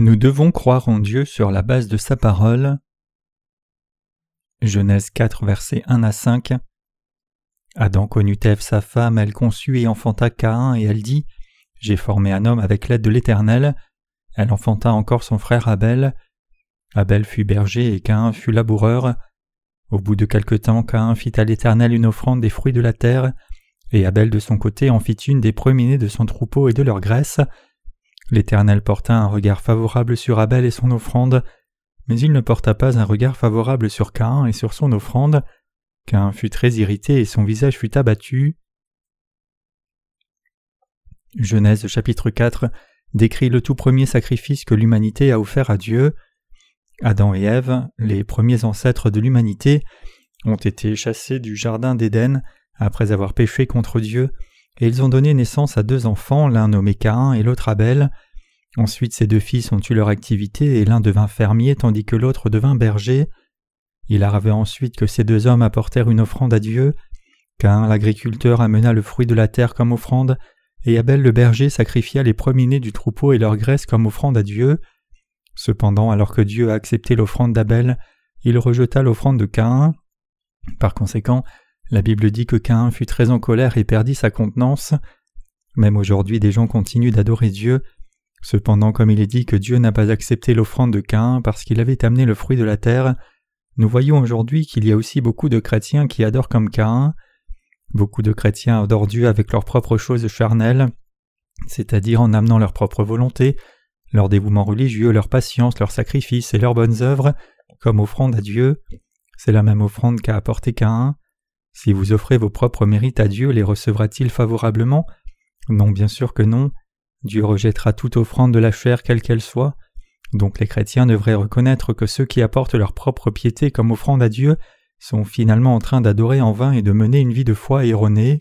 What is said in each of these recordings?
Nous devons croire en Dieu sur la base de sa parole. Genèse 4, versets 1 à 5. Adam connut Ève sa femme, elle conçut et enfanta Caïn, et elle dit J'ai formé un homme avec l'aide de l'Éternel. Elle enfanta encore son frère Abel. Abel fut berger et Caïn fut laboureur. Au bout de quelque temps, Caïn fit à l'Éternel une offrande des fruits de la terre, et Abel de son côté en fit une des premiers-nés de son troupeau et de leur graisse. L'Éternel porta un regard favorable sur Abel et son offrande, mais il ne porta pas un regard favorable sur Caïn et sur son offrande. Caïn fut très irrité et son visage fut abattu. Genèse chapitre 4 décrit le tout premier sacrifice que l'humanité a offert à Dieu. Adam et Ève, les premiers ancêtres de l'humanité, ont été chassés du jardin d'Éden après avoir péché contre Dieu et ils ont donné naissance à deux enfants, l'un nommé Caïn et l'autre Abel. Ensuite ces deux fils ont eu leur activité et l'un devint fermier tandis que l'autre devint berger. Il arriva ensuite que ces deux hommes apportèrent une offrande à Dieu. Caïn l'agriculteur amena le fruit de la terre comme offrande, et Abel le berger sacrifia les premiers-nés du troupeau et leur graisse comme offrande à Dieu. Cependant, alors que Dieu a accepté l'offrande d'Abel, il rejeta l'offrande de Caïn. Par conséquent, la Bible dit que Caïn fut très en colère et perdit sa contenance. Même aujourd'hui des gens continuent d'adorer Dieu. Cependant, comme il est dit que Dieu n'a pas accepté l'offrande de Caïn parce qu'il avait amené le fruit de la terre, nous voyons aujourd'hui qu'il y a aussi beaucoup de chrétiens qui adorent comme Caïn. Beaucoup de chrétiens adorent Dieu avec leurs propres choses charnelles, c'est-à-dire en amenant leur propre volonté, leur dévouement religieux, leur patience, leurs sacrifices et leurs bonnes œuvres comme offrande à Dieu. C'est la même offrande qu'a apporté Caïn. Si vous offrez vos propres mérites à Dieu, les recevra-t-il favorablement? Non, bien sûr que non. Dieu rejettera toute offrande de la chair quelle qu'elle soit. Donc les chrétiens devraient reconnaître que ceux qui apportent leur propre piété comme offrande à Dieu sont finalement en train d'adorer en vain et de mener une vie de foi erronée.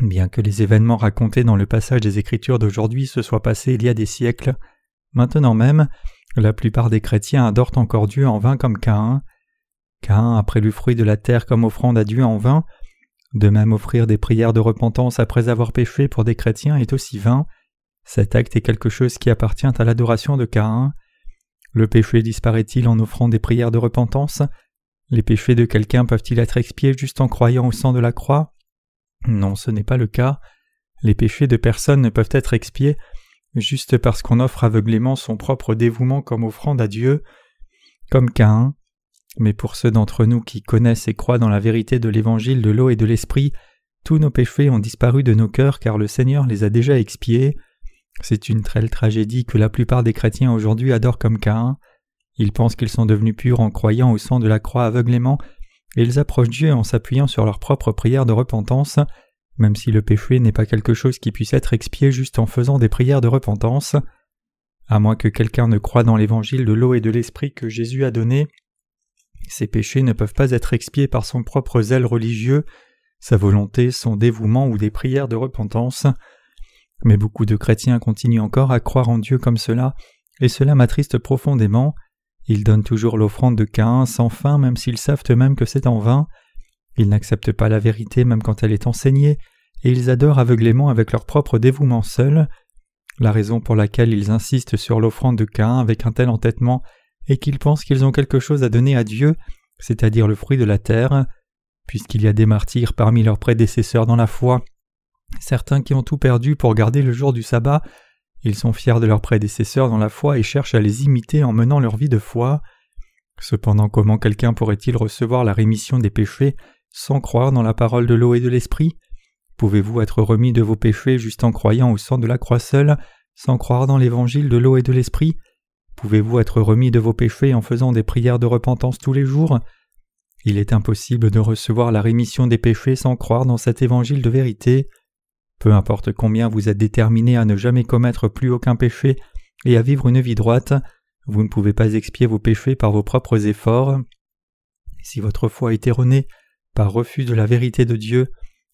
Bien que les événements racontés dans le passage des Écritures d'aujourd'hui se soient passés il y a des siècles, maintenant même, la plupart des chrétiens adorent encore Dieu en vain comme Caïn. Caïn a pris le fruit de la terre comme offrande à Dieu en vain. De même offrir des prières de repentance après avoir péché pour des chrétiens est aussi vain. Cet acte est quelque chose qui appartient à l'adoration de Caïn. Le péché disparaît-il en offrant des prières de repentance? Les péchés de quelqu'un peuvent-ils être expiés juste en croyant au sang de la croix? Non, ce n'est pas le cas. Les péchés de personne ne peuvent être expiés juste parce qu'on offre aveuglément son propre dévouement comme offrande à Dieu. Comme Caïn, mais pour ceux d'entre nous qui connaissent et croient dans la vérité de l'évangile de l'eau et de l'esprit, tous nos péchés ont disparu de nos cœurs car le Seigneur les a déjà expiés. C'est une telle tragédie que la plupart des chrétiens aujourd'hui adorent comme Caïn. Ils pensent qu'ils sont devenus purs en croyant au sang de la croix aveuglément, et ils approchent Dieu en s'appuyant sur leur propre prière de repentance, même si le péché n'est pas quelque chose qui puisse être expié juste en faisant des prières de repentance. À moins que quelqu'un ne croie dans l'évangile de l'eau et de l'esprit que Jésus a donné, ses péchés ne peuvent pas être expiés par son propre zèle religieux, sa volonté, son dévouement ou des prières de repentance. Mais beaucoup de chrétiens continuent encore à croire en Dieu comme cela, et cela m'attriste profondément. Ils donnent toujours l'offrande de Caïn sans fin même s'ils savent eux-mêmes que c'est en vain. Ils n'acceptent pas la vérité même quand elle est enseignée, et ils adorent aveuglément avec leur propre dévouement seul. La raison pour laquelle ils insistent sur l'offrande de Caïn avec un tel entêtement et qu'ils pensent qu'ils ont quelque chose à donner à Dieu, c'est-à-dire le fruit de la terre, puisqu'il y a des martyrs parmi leurs prédécesseurs dans la foi, certains qui ont tout perdu pour garder le jour du sabbat, ils sont fiers de leurs prédécesseurs dans la foi et cherchent à les imiter en menant leur vie de foi. Cependant comment quelqu'un pourrait-il recevoir la rémission des péchés sans croire dans la parole de l'eau et de l'esprit? Pouvez-vous être remis de vos péchés juste en croyant au sang de la croix seule, sans croire dans l'évangile de l'eau et de l'esprit? Pouvez-vous être remis de vos péchés en faisant des prières de repentance tous les jours? Il est impossible de recevoir la rémission des péchés sans croire dans cet évangile de vérité. Peu importe combien vous êtes déterminé à ne jamais commettre plus aucun péché et à vivre une vie droite, vous ne pouvez pas expier vos péchés par vos propres efforts. Si votre foi est erronée par refus de la vérité de Dieu,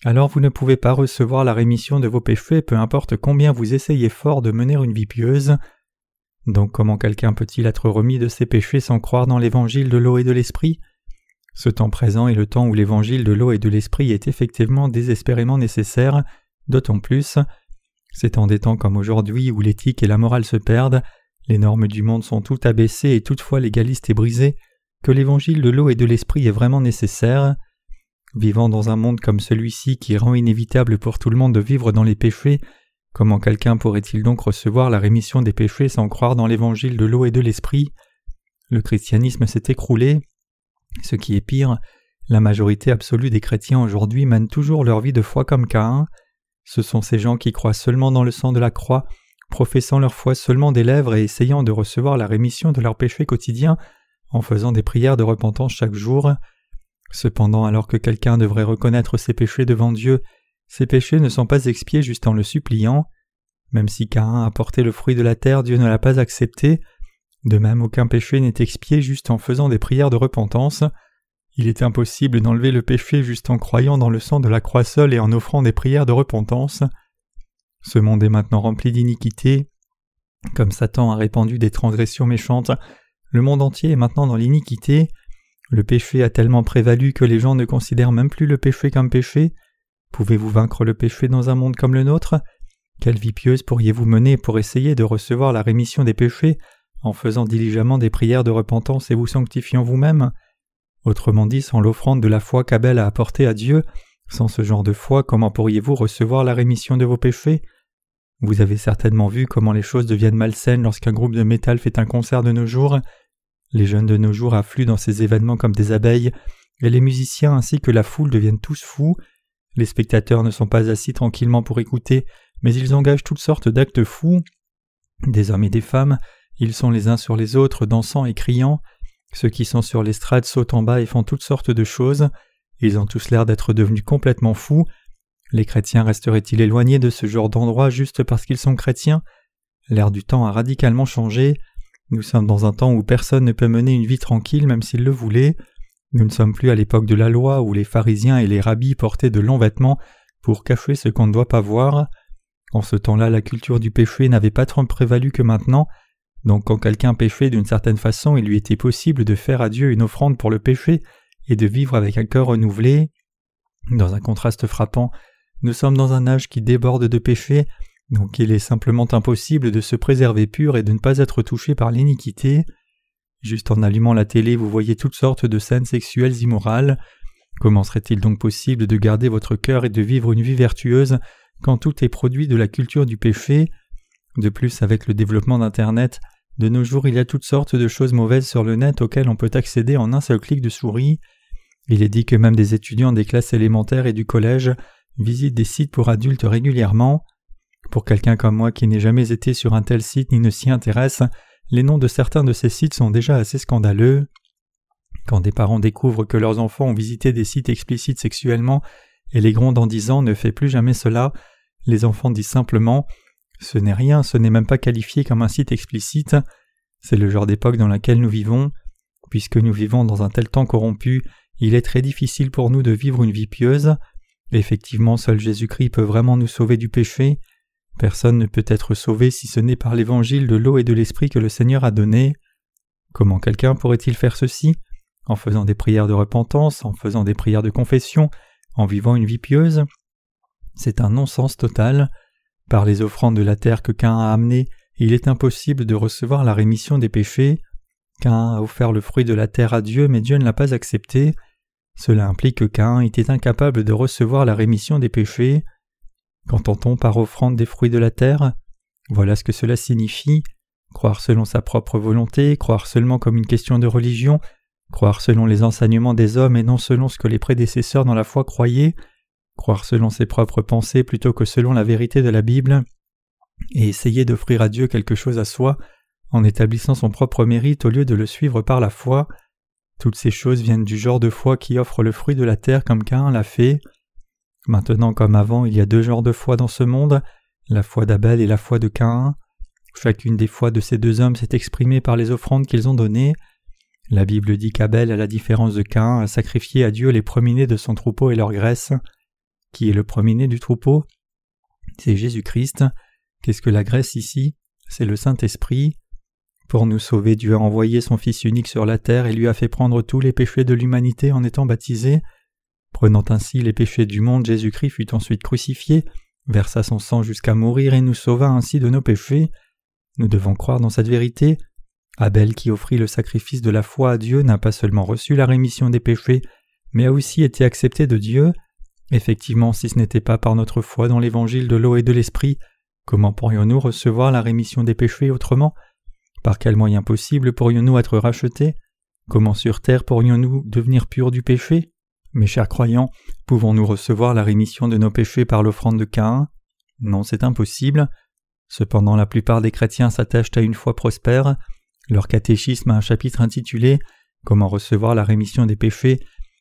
alors vous ne pouvez pas recevoir la rémission de vos péchés peu importe combien vous essayez fort de mener une vie pieuse. Donc comment quelqu'un peut-il être remis de ses péchés sans croire dans l'évangile de l'eau et de l'esprit? Ce temps présent est le temps où l'évangile de l'eau et de l'esprit est effectivement désespérément nécessaire, d'autant plus c'est en des temps comme aujourd'hui où l'éthique et la morale se perdent, les normes du monde sont toutes abaissées et toutefois l'égaliste est brisé, que l'évangile de l'eau et de l'esprit est vraiment nécessaire. Vivant dans un monde comme celui-ci qui rend inévitable pour tout le monde de vivre dans les péchés, comment quelqu'un pourrait-il donc recevoir la rémission des péchés sans croire dans l'évangile de l'eau et de l'esprit? Le christianisme s'est écroulé. Ce qui est pire, la majorité absolue des chrétiens aujourd'hui mènent toujours leur vie de foi comme Caïn. Ce sont ces gens qui croient seulement dans le sang de la croix, professant leur foi seulement des lèvres et essayant de recevoir la rémission de leurs péchés quotidiens en faisant des prières de repentance chaque jour. Cependant, alors que quelqu'un devrait reconnaître ses péchés devant Dieu, ses péchés ne sont pas expiés juste en le suppliant. Même si Caïn a porté le fruit de la terre, Dieu ne l'a pas accepté. De même, aucun péché n'est expié juste en faisant des prières de repentance. Il est impossible d'enlever le péché juste en croyant dans le sang de la croix seule et en offrant des prières de repentance. Ce monde est maintenant rempli d'iniquité. Comme Satan a répandu des transgressions méchantes, le monde entier est maintenant dans l'iniquité. Le péché a tellement prévalu que les gens ne considèrent même plus le péché comme péché. Pouvez-vous vaincre le péché dans un monde comme le nôtre? Quelle vie pieuse pourriez-vous mener pour essayer de recevoir la rémission des péchés en faisant diligemment des prières de repentance et vous sanctifiant vous-même? Autrement dit, sans l'offrande de la foi qu'Abel a apportée à Dieu, sans ce genre de foi, comment pourriez-vous recevoir la rémission de vos péchés? Vous avez certainement vu comment les choses deviennent malsaines lorsqu'un groupe de métal fait un concert de nos jours. Les jeunes de nos jours affluent dans ces événements comme des abeilles, et les musiciens ainsi que la foule deviennent tous fous. Les spectateurs ne sont pas assis tranquillement pour écouter, mais ils engagent toutes sortes d'actes fous. Des hommes et des femmes, ils sont les uns sur les autres, dansant et criant. Ceux qui sont sur l'estrade sautent en bas et font toutes sortes de choses. Ils ont tous l'air d'être devenus complètement fous. Les chrétiens resteraient-ils éloignés de ce genre d'endroit juste parce qu'ils sont chrétiens? L'air du temps a radicalement changé. Nous sommes dans un temps où personne ne peut mener une vie tranquille même s'il le voulait. Nous ne sommes plus à l'époque de la loi où les pharisiens et les rabbis portaient de longs vêtements pour cacher ce qu'on ne doit pas voir. En ce temps-là, la culture du péché n'avait pas trop prévalu que maintenant, donc quand quelqu'un péchait d'une certaine façon, il lui était possible de faire à Dieu une offrande pour le péché et de vivre avec un cœur renouvelé. Dans un contraste frappant, nous sommes dans un âge qui déborde de péché, donc il est simplement impossible de se préserver pur et de ne pas être touché par l'iniquité. Juste en allumant la télé, vous voyez toutes sortes de scènes sexuelles immorales. Comment serait-il donc possible de garder votre cœur et de vivre une vie vertueuse quand tout est produit de la culture du péché? De plus, avec le développement d'Internet, de nos jours il y a toutes sortes de choses mauvaises sur le net auxquelles on peut accéder en un seul clic de souris. Il est dit que même des étudiants des classes élémentaires et du collège visitent des sites pour adultes régulièrement. Pour quelqu'un comme moi qui n'ait jamais été sur un tel site ni ne s'y intéresse, les noms de certains de ces sites sont déjà assez scandaleux. Quand des parents découvrent que leurs enfants ont visité des sites explicites sexuellement et les grondent en disant ne fais plus jamais cela, les enfants disent simplement ce n'est rien, ce n'est même pas qualifié comme un site explicite. C'est le genre d'époque dans laquelle nous vivons. Puisque nous vivons dans un tel temps corrompu, il est très difficile pour nous de vivre une vie pieuse. Effectivement, seul Jésus-Christ peut vraiment nous sauver du péché. Personne ne peut être sauvé si ce n'est par l'évangile de l'eau et de l'esprit que le Seigneur a donné. Comment quelqu'un pourrait-il faire ceci? En faisant des prières de repentance, en faisant des prières de confession, en vivant une vie pieuse? C'est un non-sens total. Par les offrandes de la terre que Cain a amenées, il est impossible de recevoir la rémission des péchés. Cain a offert le fruit de la terre à Dieu, mais Dieu ne l'a pas accepté. Cela implique que Cain était incapable de recevoir la rémission des péchés. Qu'entend-on par offrande des fruits de la terre Voilà ce que cela signifie. Croire selon sa propre volonté, croire seulement comme une question de religion, croire selon les enseignements des hommes et non selon ce que les prédécesseurs dans la foi croyaient, croire selon ses propres pensées plutôt que selon la vérité de la Bible, et essayer d'offrir à Dieu quelque chose à soi en établissant son propre mérite au lieu de le suivre par la foi. Toutes ces choses viennent du genre de foi qui offre le fruit de la terre comme Cain l'a fait. Maintenant comme avant, il y a deux genres de foi dans ce monde, la foi d'Abel et la foi de Cain. Chacune des foi de ces deux hommes s'est exprimée par les offrandes qu'ils ont données. La Bible dit qu'Abel, à la différence de Cain, a sacrifié à Dieu les premiers-nés de son troupeau et leur graisse. Qui est le premier-né du troupeau? C'est Jésus-Christ. Qu'est-ce que la graisse ici? C'est le Saint-Esprit. Pour nous sauver, Dieu a envoyé son Fils unique sur la terre et lui a fait prendre tous les péchés de l'humanité en étant baptisé. Prenant ainsi les péchés du monde, Jésus-Christ fut ensuite crucifié, versa son sang jusqu'à mourir et nous sauva ainsi de nos péchés. Nous devons croire dans cette vérité. Abel qui offrit le sacrifice de la foi à Dieu n'a pas seulement reçu la rémission des péchés, mais a aussi été accepté de Dieu. Effectivement, si ce n'était pas par notre foi dans l'évangile de l'eau et de l'esprit, comment pourrions-nous recevoir la rémission des péchés autrement? Par quel moyen possible pourrions-nous être rachetés? Comment sur terre pourrions-nous devenir purs du péché? Mes chers croyants, pouvons-nous recevoir la rémission de nos péchés par l'offrande de Caïn? Non, c'est impossible. Cependant, la plupart des chrétiens s'attachent à une foi prospère. Leur catéchisme a un chapitre intitulé Comment recevoir la rémission des péchés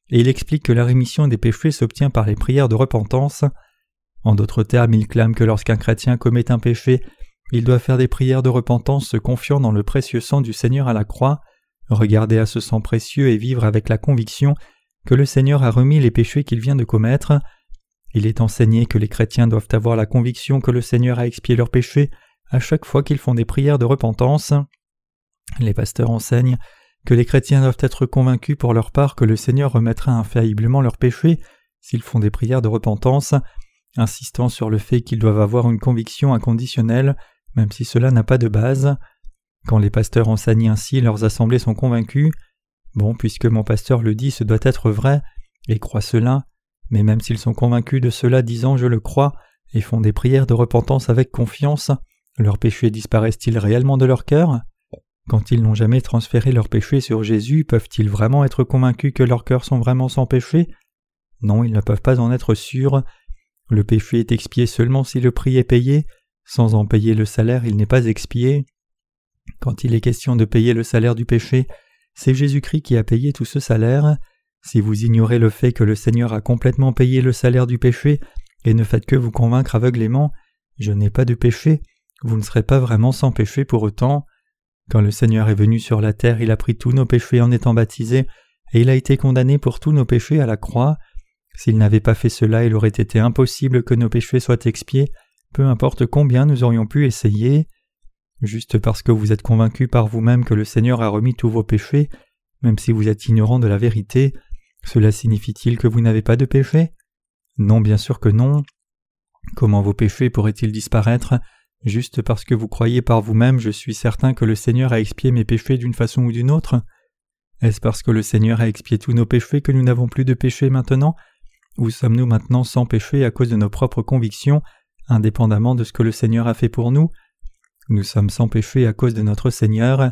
et il explique que la rémission des péchés s'obtient par les prières de repentance. En d'autres termes, il clame que lorsqu'un chrétien commet un péché, il doit faire des prières de repentance se confiant dans le précieux sang du Seigneur à la croix, regarder à ce sang précieux et vivre avec la conviction que le Seigneur a remis les péchés qu'il vient de commettre. Il est enseigné que les chrétiens doivent avoir la conviction que le Seigneur a expié leurs péchés à chaque fois qu'ils font des prières de repentance. Les pasteurs enseignent que les chrétiens doivent être convaincus pour leur part que le Seigneur remettra infailliblement leurs péchés s'ils font des prières de repentance, insistant sur le fait qu'ils doivent avoir une conviction inconditionnelle, même si cela n'a pas de base. Quand les pasteurs enseignent ainsi, leurs assemblées sont convaincus. Bon, puisque mon pasteur le dit, ce doit être vrai, et croient cela, mais même s'ils sont convaincus de cela disant je le crois, et font des prières de repentance avec confiance, leurs péchés disparaissent-ils réellement de leur cœur? Quand ils n'ont jamais transféré leurs péchés sur Jésus, peuvent-ils vraiment être convaincus que leurs cœurs sont vraiment sans péché? Non, ils ne peuvent pas en être sûrs. Le péché est expié seulement si le prix est payé. Sans en payer le salaire, il n'est pas expié. Quand il est question de payer le salaire du péché, c'est Jésus-Christ qui a payé tout ce salaire. Si vous ignorez le fait que le Seigneur a complètement payé le salaire du péché, et ne faites que vous convaincre aveuglément, je n'ai pas de péché, vous ne serez pas vraiment sans péché pour autant. Quand le Seigneur est venu sur la terre, il a pris tous nos péchés en étant baptisé, et il a été condamné pour tous nos péchés à la croix. S'il n'avait pas fait cela, il aurait été impossible que nos péchés soient expiés, peu importe combien nous aurions pu essayer. Juste parce que vous êtes convaincu par vous-même que le Seigneur a remis tous vos péchés, même si vous êtes ignorant de la vérité, cela signifie-t-il que vous n'avez pas de péché? Non, bien sûr que non. Comment vos péchés pourraient-ils disparaître? Juste parce que vous croyez par vous-même, je suis certain que le Seigneur a expié mes péchés d'une façon ou d'une autre? Est-ce parce que le Seigneur a expié tous nos péchés que nous n'avons plus de péchés maintenant? Ou sommes-nous maintenant sans péché à cause de nos propres convictions, indépendamment de ce que le Seigneur a fait pour nous? Nous sommes sans péché à cause de notre Seigneur.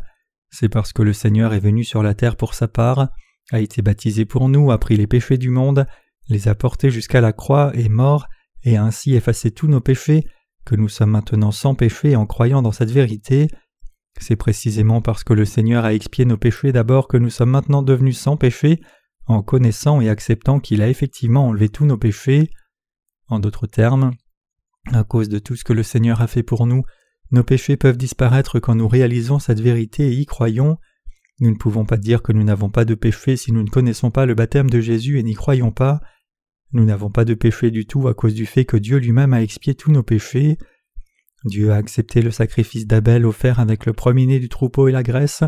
C'est parce que le Seigneur est venu sur la terre pour sa part, a été baptisé pour nous, a pris les péchés du monde, les a portés jusqu'à la croix, est mort, et a ainsi effacé tous nos péchés, que nous sommes maintenant sans péché en croyant dans cette vérité. C'est précisément parce que le Seigneur a expié nos péchés d'abord que nous sommes maintenant devenus sans péché, en connaissant et acceptant qu'il a effectivement enlevé tous nos péchés. En d'autres termes, à cause de tout ce que le Seigneur a fait pour nous, nos péchés peuvent disparaître quand nous réalisons cette vérité et y croyons. Nous ne pouvons pas dire que nous n'avons pas de péché si nous ne connaissons pas le baptême de Jésus et n'y croyons pas. Nous n'avons pas de péché du tout à cause du fait que Dieu lui-même a expié tous nos péchés. Dieu a accepté le sacrifice d'Abel offert avec le premier-né du troupeau et la graisse.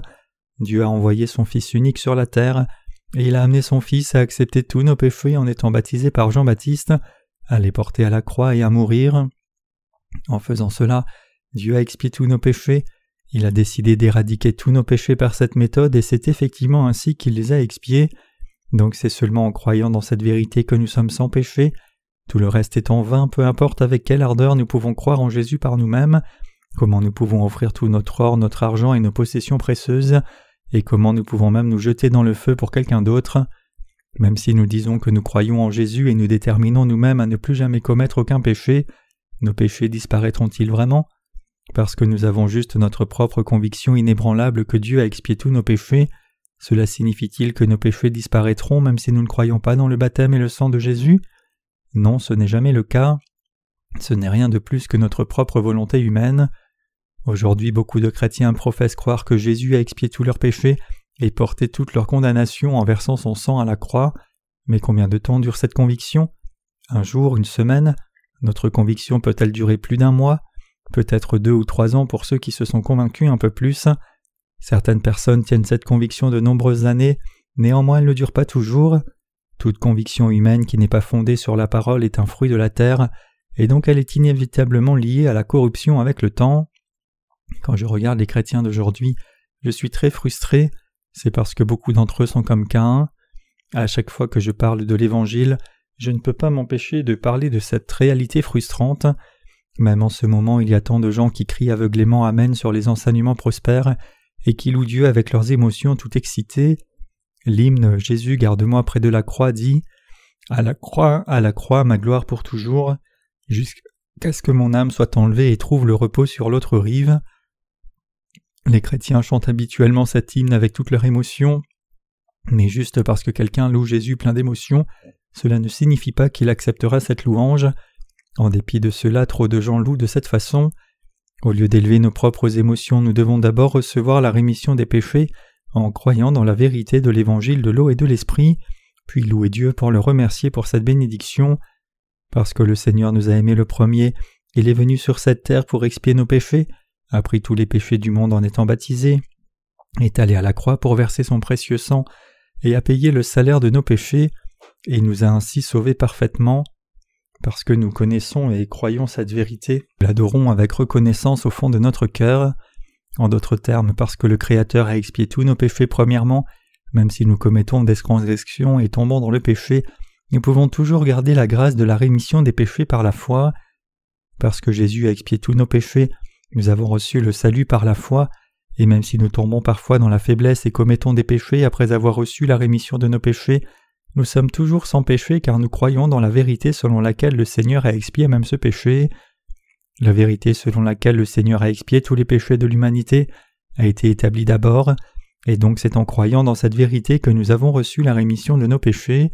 Dieu a envoyé son Fils unique sur la terre, et il a amené son Fils à accepter tous nos péchés en étant baptisé par Jean-Baptiste, à les porter à la croix et à mourir. En faisant cela, Dieu a expié tous nos péchés, il a décidé d'éradiquer tous nos péchés par cette méthode et c'est effectivement ainsi qu'il les a expiés. Donc c'est seulement en croyant dans cette vérité que nous sommes sans péché. Tout le reste est en vain, peu importe avec quelle ardeur nous pouvons croire en Jésus par nous-mêmes, comment nous pouvons offrir tout notre or, notre argent et nos possessions précieuses, et comment nous pouvons même nous jeter dans le feu pour quelqu'un d'autre. Même si nous disons que nous croyons en Jésus et nous déterminons nous-mêmes à ne plus jamais commettre aucun péché, nos péchés disparaîtront-ils vraiment? Parce que nous avons juste notre propre conviction inébranlable que Dieu a expié tous nos péchés, cela signifie-t-il que nos péchés disparaîtront même si nous ne croyons pas dans le baptême et le sang de Jésus? Non, ce n'est jamais le cas. Ce n'est rien de plus que notre propre volonté humaine. Aujourd'hui, beaucoup de chrétiens professent croire que Jésus a expié tous leurs péchés et porté toute leur condamnation en versant son sang à la croix. Mais combien de temps dure cette conviction? Un jour, une semaine? Notre conviction peut-elle durer plus d'un mois? Peut-être deux ou trois ans pour ceux qui se sont convaincus un peu plus Certaines personnes tiennent cette conviction de nombreuses années, néanmoins elle ne dure pas toujours. Toute conviction humaine qui n'est pas fondée sur la parole est un fruit de la terre, et donc elle est inévitablement liée à la corruption avec le temps. Quand je regarde les chrétiens d'aujourd'hui, je suis très frustré, c'est parce que beaucoup d'entre eux sont comme Cain. À chaque fois que je parle de l'Évangile, je ne peux pas m'empêcher de parler de cette réalité frustrante. Même en ce moment, il y a tant de gens qui crient aveuglément Amen sur les enseignements prospères et qui louent Dieu avec leurs émotions tout excitées. L'hymne Jésus garde-moi près de la croix dit À la croix, à la croix, ma gloire pour toujours, jusqu'à ce que mon âme soit enlevée et trouve le repos sur l'autre rive. Les chrétiens chantent habituellement cet hymne avec toute leur émotion, mais juste parce que quelqu'un loue Jésus plein d'émotion, cela ne signifie pas qu'il acceptera cette louange. En dépit de cela, trop de gens louent de cette façon. Au lieu d'élever nos propres émotions, nous devons d'abord recevoir la rémission des péchés en croyant dans la vérité de l'évangile de l'eau et de l'esprit, puis louer Dieu pour le remercier pour cette bénédiction. Parce que le Seigneur nous a aimés le premier, il est venu sur cette terre pour expier nos péchés, a pris tous les péchés du monde en étant baptisé, est allé à la croix pour verser son précieux sang et a payé le salaire de nos péchés, et nous a ainsi sauvés parfaitement. Parce que nous connaissons et croyons cette vérité, l'adorons avec reconnaissance au fond de notre cœur. En d'autres termes, parce que le Créateur a expié tous nos péchés premièrement, même si nous commettons des transgressions et tombons dans le péché, nous pouvons toujours garder la grâce de la rémission des péchés par la foi. Parce que Jésus a expié tous nos péchés, nous avons reçu le salut par la foi, et même si nous tombons parfois dans la faiblesse et commettons des péchés après avoir reçu la rémission de nos péchés, nous sommes toujours sans péché car nous croyons dans la vérité selon laquelle le Seigneur a expié même ce péché. La vérité selon laquelle le Seigneur a expié tous les péchés de l'humanité a été établie d'abord, et donc c'est en croyant dans cette vérité que nous avons reçu la rémission de nos péchés.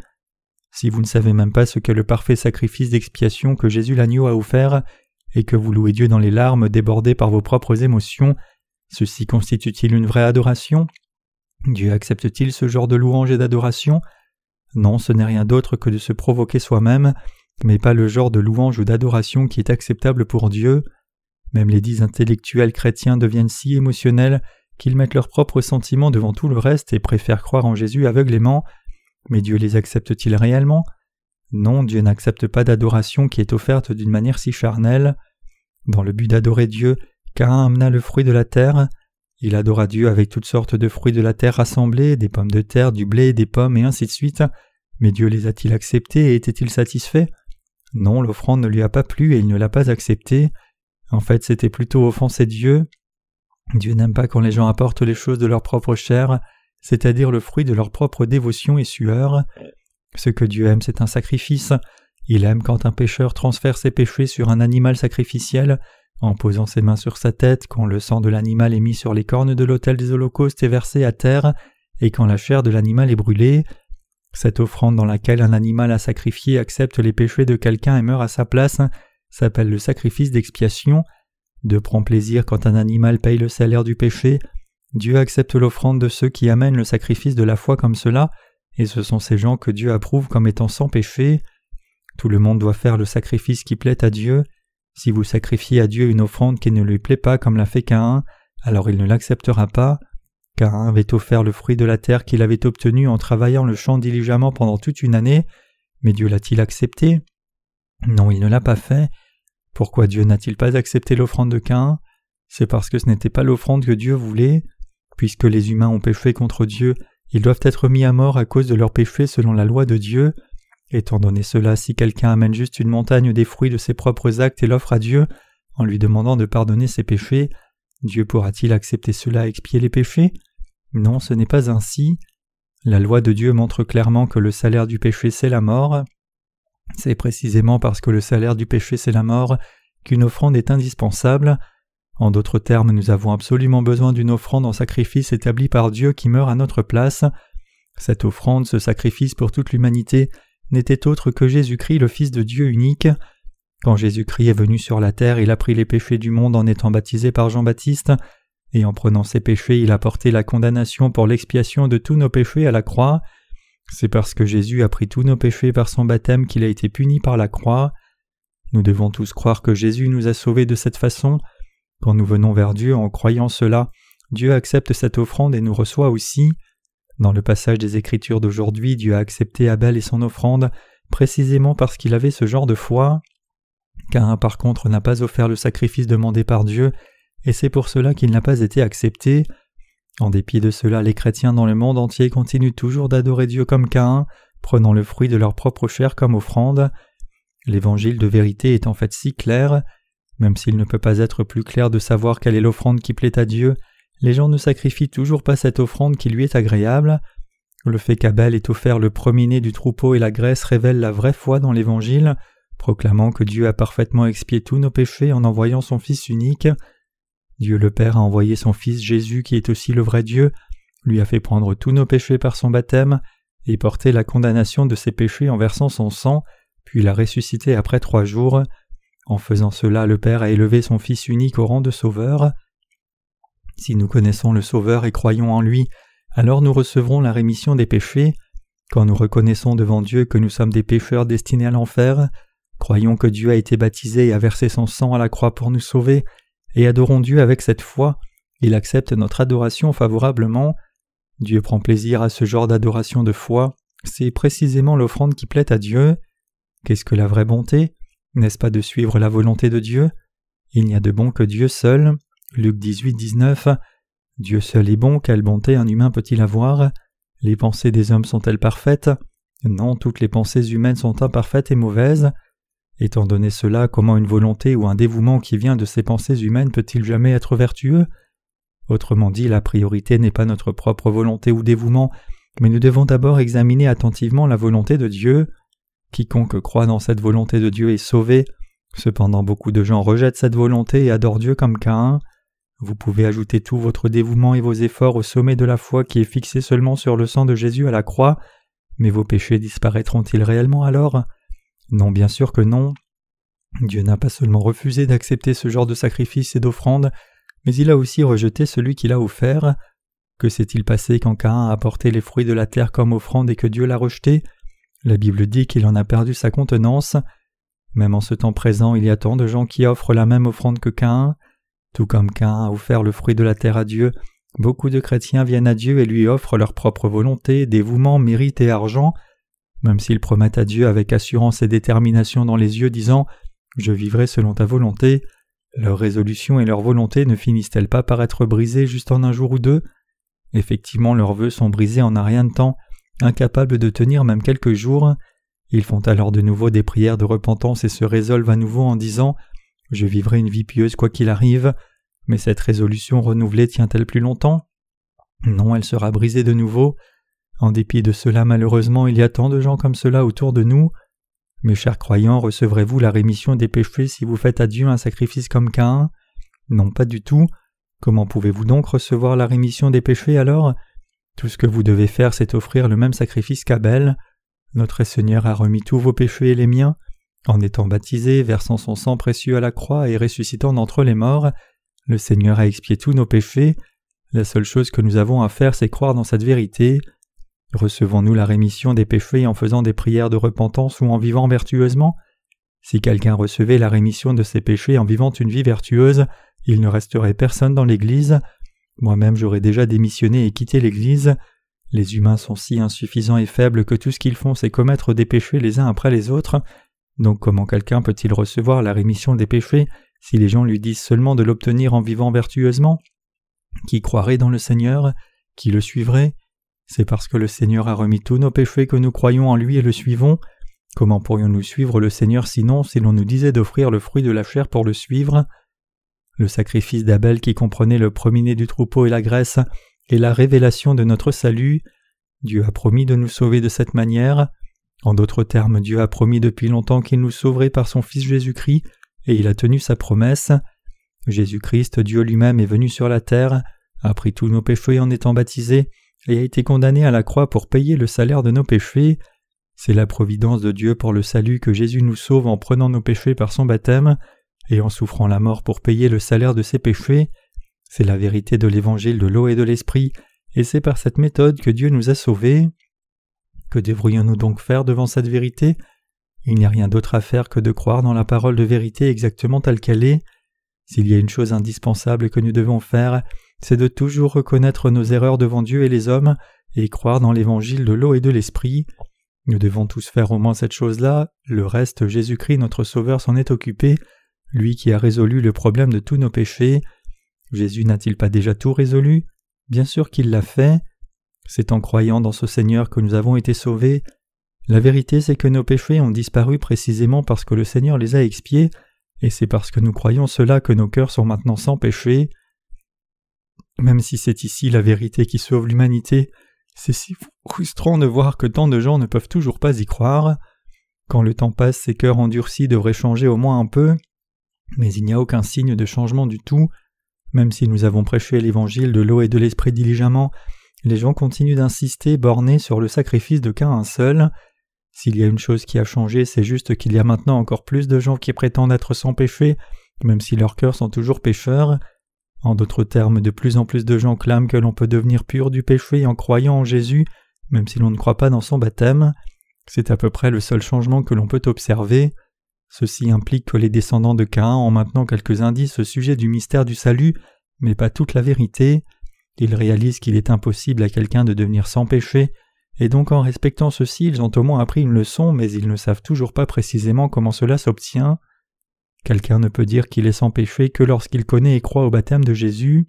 Si vous ne savez même pas ce qu'est le parfait sacrifice d'expiation que Jésus l'agneau a offert, et que vous louez Dieu dans les larmes débordées par vos propres émotions, ceci constitue-t-il une vraie adoration? Dieu accepte-t-il ce genre de louange et d'adoration? Non, ce n'est rien d'autre que de se provoquer soi-même, mais pas le genre de louange ou d'adoration qui est acceptable pour Dieu. Même les dix intellectuels chrétiens deviennent si émotionnels qu'ils mettent leurs propres sentiments devant tout le reste et préfèrent croire en Jésus aveuglément. Mais Dieu les accepte-t-il réellement? Non, Dieu n'accepte pas d'adoration qui est offerte d'une manière si charnelle. Dans le but d'adorer Dieu, Cain amena le fruit de la terre. Il adora Dieu avec toutes sortes de fruits de la terre rassemblés, des pommes de terre, du blé, des pommes et ainsi de suite. Mais Dieu les a-t-il acceptés et était-il satisfait? Non, l'offrande ne lui a pas plu et il ne l'a pas acceptée. En fait, c'était plutôt offenser Dieu. Dieu n'aime pas quand les gens apportent les choses de leur propre chair, c'est-à-dire le fruit de leur propre dévotion et sueur. Ce que Dieu aime, c'est un sacrifice. Il aime quand un pécheur transfère ses péchés sur un animal sacrificiel, en posant ses mains sur sa tête, quand le sang de l'animal est mis sur les cornes de l'autel des holocaustes et versé à terre, et quand la chair de l'animal est brûlée. Cette offrande dans laquelle un animal a sacrifié accepte les péchés de quelqu'un et meurt à sa place s'appelle le sacrifice d'expiation. De prend plaisir quand un animal paye le salaire du péché. Dieu accepte l'offrande de ceux qui amènent le sacrifice de la foi comme cela, et ce sont ces gens que Dieu approuve comme étant sans péché. Tout le monde doit faire le sacrifice qui plaît à Dieu. Si vous sacrifiez à Dieu une offrande qui ne lui plaît pas comme l'a fait Caïn, alors il ne l'acceptera pas. Caïn avait offert le fruit de la terre qu'il avait obtenu en travaillant le champ diligemment pendant toute une année, mais Dieu l'a-t-il accepté? Non, il ne l'a pas fait. Pourquoi Dieu n'a-t-il pas accepté l'offrande de Caïn? C'est parce que ce n'était pas l'offrande que Dieu voulait. Puisque les humains ont péché contre Dieu, ils doivent être mis à mort à cause de leurs péchés selon la loi de Dieu. Étant donné cela, si quelqu'un amène juste une montagne des fruits de ses propres actes et l'offre à Dieu, en lui demandant de pardonner ses péchés, Dieu pourra-t-il accepter cela et expier les péchés? Non, ce n'est pas ainsi. La loi de Dieu montre clairement que le salaire du péché c'est la mort. C'est précisément parce que le salaire du péché c'est la mort qu'une offrande est indispensable. En d'autres termes, nous avons absolument besoin d'une offrande en sacrifice établie par Dieu qui meurt à notre place. Cette offrande, ce sacrifice pour toute l'humanité, n'était autre que Jésus-Christ le Fils de Dieu unique. Quand Jésus-Christ est venu sur la terre, il a pris les péchés du monde en étant baptisé par Jean-Baptiste, et en prenant ses péchés, il a porté la condamnation pour l'expiation de tous nos péchés à la croix. C'est parce que Jésus a pris tous nos péchés par son baptême qu'il a été puni par la croix. Nous devons tous croire que Jésus nous a sauvés de cette façon. Quand nous venons vers Dieu en croyant cela, Dieu accepte cette offrande et nous reçoit aussi. Dans le passage des Écritures d'aujourd'hui, Dieu a accepté Abel et son offrande précisément parce qu'il avait ce genre de foi. Cain par contre n'a pas offert le sacrifice demandé par Dieu, et c'est pour cela qu'il n'a pas été accepté. En dépit de cela, les chrétiens dans le monde entier continuent toujours d'adorer Dieu comme Caïn, prenant le fruit de leur propre chair comme offrande. L'évangile de vérité est en fait si clair, même s'il ne peut pas être plus clair de savoir quelle est l'offrande qui plaît à Dieu, les gens ne sacrifient toujours pas cette offrande qui lui est agréable. Le fait qu'Abel ait offert le premier-né du troupeau et la graisse révèle la vraie foi dans l'Évangile, proclamant que Dieu a parfaitement expié tous nos péchés en envoyant son Fils unique. Dieu le Père a envoyé son Fils Jésus qui est aussi le vrai Dieu, lui a fait prendre tous nos péchés par son baptême, et porter la condamnation de ses péchés en versant son sang, puis l'a ressuscité après trois jours. En faisant cela, le Père a élevé son Fils unique au rang de Sauveur. Si nous connaissons le Sauveur et croyons en lui, alors nous recevrons la rémission des péchés. Quand nous reconnaissons devant Dieu que nous sommes des pécheurs destinés à l'enfer, croyons que Dieu a été baptisé et a versé son sang à la croix pour nous sauver, et adorons Dieu avec cette foi, il accepte notre adoration favorablement. Dieu prend plaisir à ce genre d'adoration de foi, c'est précisément l'offrande qui plaît à Dieu. Qu'est-ce que la vraie bonté? N'est-ce pas de suivre la volonté de Dieu? Il n'y a de bon que Dieu seul. Luc 18, 19. Dieu seul est bon, quelle bonté un humain peut-il avoir? Les pensées des hommes sont-elles parfaites? Non, toutes les pensées humaines sont imparfaites et mauvaises. Étant donné cela, comment une volonté ou un dévouement qui vient de ces pensées humaines peut-il jamais être vertueux? Autrement dit, la priorité n'est pas notre propre volonté ou dévouement, mais nous devons d'abord examiner attentivement la volonté de Dieu. Quiconque croit dans cette volonté de Dieu est sauvé. Cependant beaucoup de gens rejettent cette volonté et adorent Dieu comme Caïn. Vous pouvez ajouter tout votre dévouement et vos efforts au sommet de la foi qui est fixé seulement sur le sang de Jésus à la croix, mais vos péchés disparaîtront-ils réellement alors? Non, bien sûr que non. Dieu n'a pas seulement refusé d'accepter ce genre de sacrifice et d'offrande, mais il a aussi rejeté celui qu'il a offert. Que s'est-il passé quand Caïn a apporté les fruits de la terre comme offrande et que Dieu l'a rejeté? La Bible dit qu'il en a perdu sa contenance. Même en ce temps présent, il y a tant de gens qui offrent la même offrande que Caïn. Tout comme Caïn a offert le fruit de la terre à Dieu, beaucoup de chrétiens viennent à Dieu et lui offrent leur propre volonté, dévouement, mérite et argent, même s'ils promettent à Dieu avec assurance et détermination dans les yeux, disant Je vivrai selon ta volonté. Leurs résolutions et leur volonté ne finissent-elles pas par être brisées juste en un jour ou deux? Effectivement, leurs vœux sont brisés en un rien de temps, Incapables de tenir même quelques jours, ils font alors de nouveau des prières de repentance et se résolvent à nouveau en disant Je vivrai une vie pieuse quoi qu'il arrive. Mais cette résolution renouvelée tient-elle plus longtemps? Non, elle sera brisée de nouveau. En dépit de cela, malheureusement, il y a tant de gens comme cela autour de nous. Mes chers croyants, recevrez-vous la rémission des péchés si vous faites à Dieu un sacrifice comme Caïn? Non, pas du tout. Comment pouvez-vous donc recevoir la rémission des péchés alors? Tout ce que vous devez faire, c'est offrir le même sacrifice qu'Abel. Notre Seigneur a remis tous vos péchés et les miens. En étant baptisé, versant son sang précieux à la croix et ressuscitant d'entre les morts, le Seigneur a expié tous nos péchés. La seule chose que nous avons à faire, c'est croire dans cette vérité. Recevons-nous la rémission des péchés en faisant des prières de repentance ou en vivant vertueusement? Si quelqu'un recevait la rémission de ses péchés en vivant une vie vertueuse, il ne resterait personne dans l'Église. Moi-même j'aurais déjà démissionné et quitté l'Église. Les humains sont si insuffisants et faibles que tout ce qu'ils font c'est commettre des péchés les uns après les autres. Donc comment quelqu'un peut-il recevoir la rémission des péchés si les gens lui disent seulement de l'obtenir en vivant vertueusement? Qui croirait dans le Seigneur? Qui le suivrait? C'est parce que le Seigneur a remis tous nos péchés que nous croyons en lui et le suivons. Comment pourrions-nous suivre le Seigneur sinon si l'on nous disait d'offrir le fruit de la chair pour le suivre? Le sacrifice d'Abel qui comprenait le premier du troupeau et la graisse est la révélation de notre salut. Dieu a promis de nous sauver de cette manière. En d'autres termes, Dieu a promis depuis longtemps qu'il nous sauverait par son Fils Jésus-Christ, et il a tenu sa promesse. Jésus-Christ, Dieu lui-même, est venu sur la terre, a pris tous nos péchés en étant baptisé, et a été condamné à la croix pour payer le salaire de nos péchés. C'est la providence de Dieu pour le salut que Jésus nous sauve en prenant nos péchés par son baptême, et en souffrant la mort pour payer le salaire de ses péchés. C'est la vérité de l'évangile de l'eau et de l'esprit, et c'est par cette méthode que Dieu nous a sauvés. Que devrions-nous donc faire devant cette vérité? Il n'y a rien d'autre à faire que de croire dans la parole de vérité exactement telle qu'elle est. S'il y a une chose indispensable que nous devons faire, c'est de toujours reconnaître nos erreurs devant Dieu et les hommes, et croire dans l'évangile de l'eau et de l'esprit. Nous devons tous faire au moins cette chose-là, le reste Jésus-Christ notre Sauveur s'en est occupé, lui qui a résolu le problème de tous nos péchés. Jésus n'a-t-il pas déjà tout résolu? Bien sûr qu'il l'a fait. C'est en croyant dans ce Seigneur que nous avons été sauvés. La vérité c'est que nos péchés ont disparu précisément parce que le Seigneur les a expiés, et c'est parce que nous croyons cela que nos cœurs sont maintenant sans péché. Même si c'est ici la vérité qui sauve l'humanité, c'est si frustrant de voir que tant de gens ne peuvent toujours pas y croire. Quand le temps passe, ces cœurs endurcis devraient changer au moins un peu, mais il n'y a aucun signe de changement du tout. Même si nous avons prêché l'évangile de l'eau et de l'esprit diligemment, les gens continuent d'insister bornés sur le sacrifice de un seul. S'il y a une chose qui a changé, c'est juste qu'il y a maintenant encore plus de gens qui prétendent être sans péché, même si leurs cœurs sont toujours pécheurs. En d'autres termes, de plus en plus de gens clament que l'on peut devenir pur du péché en croyant en Jésus, même si l'on ne croit pas dans son baptême. C'est à peu près le seul changement que l'on peut observer. Ceci implique que les descendants de Caïn ont maintenant quelques indices au sujet du mystère du salut, mais pas toute la vérité. Ils réalisent qu'il est impossible à quelqu'un de devenir sans péché, et donc en respectant ceci ils ont au moins appris une leçon, mais ils ne savent toujours pas précisément comment cela s'obtient. Quelqu'un ne peut dire qu'il est sans péché que lorsqu'il connaît et croit au baptême de Jésus.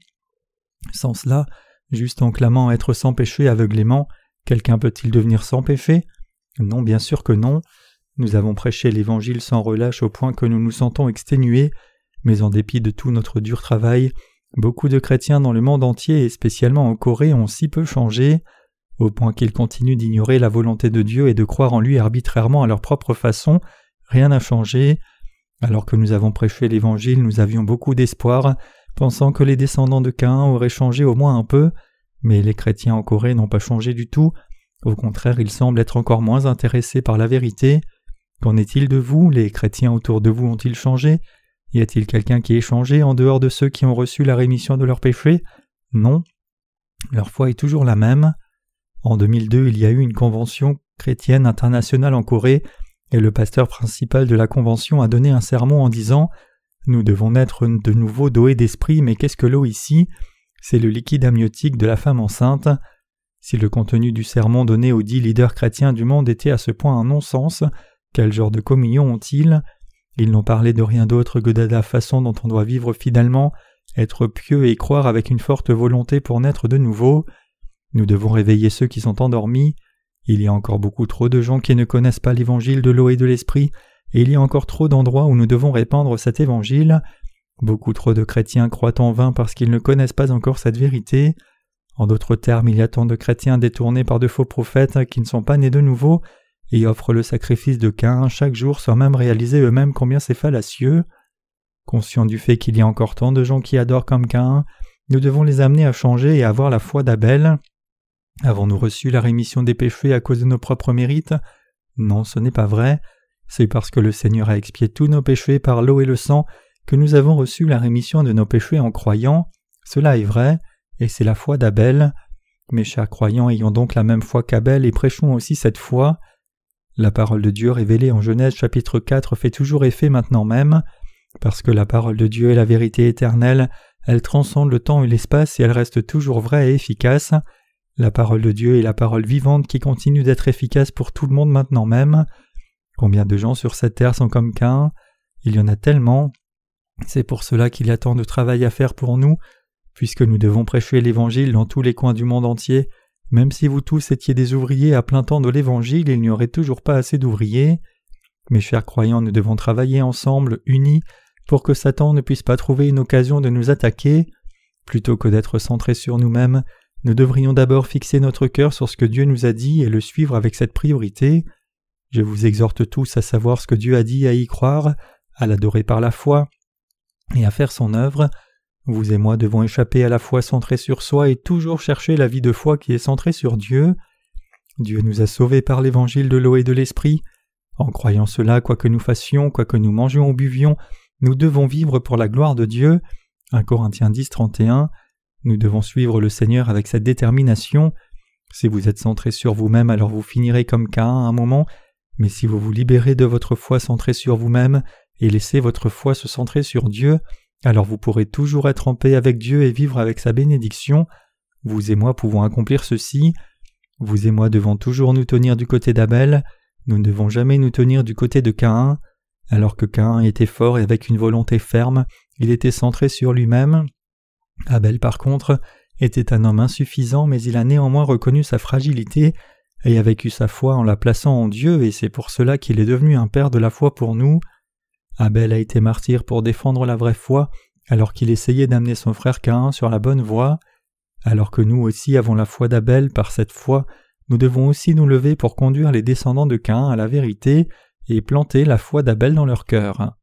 Sans cela, juste en clamant être sans péché aveuglément, quelqu'un peut-il devenir sans péché? Non, bien sûr que non. Nous avons prêché l'Évangile sans relâche au point que nous nous sentons exténués, mais en dépit de tout notre dur travail, beaucoup de chrétiens dans le monde entier et spécialement en Corée ont si peu changé, au point qu'ils continuent d'ignorer la volonté de Dieu et de croire en lui arbitrairement à leur propre façon, rien n'a changé. Alors que nous avons prêché l'Évangile, nous avions beaucoup d'espoir, pensant que les descendants de Caïn auraient changé au moins un peu, mais les chrétiens en Corée n'ont pas changé du tout, au contraire ils semblent être encore moins intéressés par la vérité. Qu'en est-il de vous? Les chrétiens autour de vous ont-ils changé? Y a-t-il quelqu'un qui ait changé en dehors de ceux qui ont reçu la rémission de leurs péchés? Non. Leur foi est toujours la même. En 2002, il y a eu une convention chrétienne internationale en Corée et le pasteur principal de la convention a donné un sermon en disant Nous devons naître de nouveau et d'esprit, mais qu'est-ce que l'eau ici? C'est le liquide amniotique de la femme enceinte. Si le contenu du sermon donné aux dix leaders chrétiens du monde était à ce point un non-sens, quel genre de communion ont-ils? Ils n'ont parlé de rien d'autre que de la façon dont on doit vivre fidèlement, être pieux et croire avec une forte volonté pour naître de nouveau. Nous devons réveiller ceux qui sont endormis. Il y a encore beaucoup trop de gens qui ne connaissent pas l'évangile de l'eau et de l'esprit, et il y a encore trop d'endroits où nous devons répandre cet évangile. Beaucoup trop de chrétiens croient en vain parce qu'ils ne connaissent pas encore cette vérité. En d'autres termes, il y a tant de chrétiens détournés par de faux prophètes qui ne sont pas nés de nouveau et offrent le sacrifice de Cain chaque jour sans même réaliser eux-mêmes combien c'est fallacieux. Conscients du fait qu'il y a encore tant de gens qui adorent comme Cain, nous devons les amener à changer et avoir la foi d'Abel. Avons-nous reçu la rémission des péchés à cause de nos propres mérites? Non, ce n'est pas vrai. C'est parce que le Seigneur a expié tous nos péchés par l'eau et le sang que nous avons reçu la rémission de nos péchés en croyant. Cela est vrai, et c'est la foi d'Abel. Mes chers croyants, ayons donc la même foi qu'Abel et prêchons aussi cette foi. La parole de Dieu révélée en Genèse chapitre 4 fait toujours effet maintenant même. Parce que la parole de Dieu est la vérité éternelle, elle transcende le temps et l'espace et elle reste toujours vraie et efficace. La parole de Dieu est la parole vivante qui continue d'être efficace pour tout le monde maintenant même. Combien de gens sur cette terre sont comme Cain? Il y en a tellement. C'est pour cela qu'il y a tant de travail à faire pour nous, puisque nous devons prêcher l'Évangile dans tous les coins du monde entier. Même si vous tous étiez des ouvriers à plein temps de l'Évangile, il n'y aurait toujours pas assez d'ouvriers. Mes chers croyants, nous devons travailler ensemble, unis, pour que Satan ne puisse pas trouver une occasion de nous attaquer. Plutôt que d'être centrés sur nous-mêmes, nous devrions d'abord fixer notre cœur sur ce que Dieu nous a dit et le suivre avec cette priorité. Je vous exhorte tous à savoir ce que Dieu a dit, à y croire, à l'adorer par la foi, et à faire son œuvre. Vous et moi devons échapper à la foi centrée sur soi et toujours chercher la vie de foi qui est centrée sur Dieu. Dieu nous a sauvés par l'évangile de l'eau et de l'esprit. En croyant cela, quoi que nous fassions, quoi que nous mangions ou buvions, nous devons vivre pour la gloire de Dieu. 1 Corinthiens 10, 31. Nous devons suivre le Seigneur avec cette détermination. Si vous êtes centré sur vous-même, alors vous finirez comme Cain à un moment, mais si vous vous libérez de votre foi centrée sur vous-même et laissez votre foi se centrer sur Dieu, alors vous pourrez toujours être en paix avec Dieu et vivre avec sa bénédiction. Vous et moi pouvons accomplir ceci. Vous et moi devons toujours nous tenir du côté d'Abel, nous ne devons jamais nous tenir du côté de Caïn. Alors que Caïn était fort et avec une volonté ferme, il était centré sur lui-même, Abel par contre était un homme insuffisant mais il a néanmoins reconnu sa fragilité et a vécu sa foi en la plaçant en Dieu et c'est pour cela qu'il est devenu un père de la foi pour nous. Abel a été martyr pour défendre la vraie foi alors qu'il essayait d'amener son frère Caïn sur la bonne voie. Alors que nous aussi avons la foi d'Abel par cette foi, nous devons aussi nous lever pour conduire les descendants de Caïn à la vérité et planter la foi d'Abel dans leur cœur.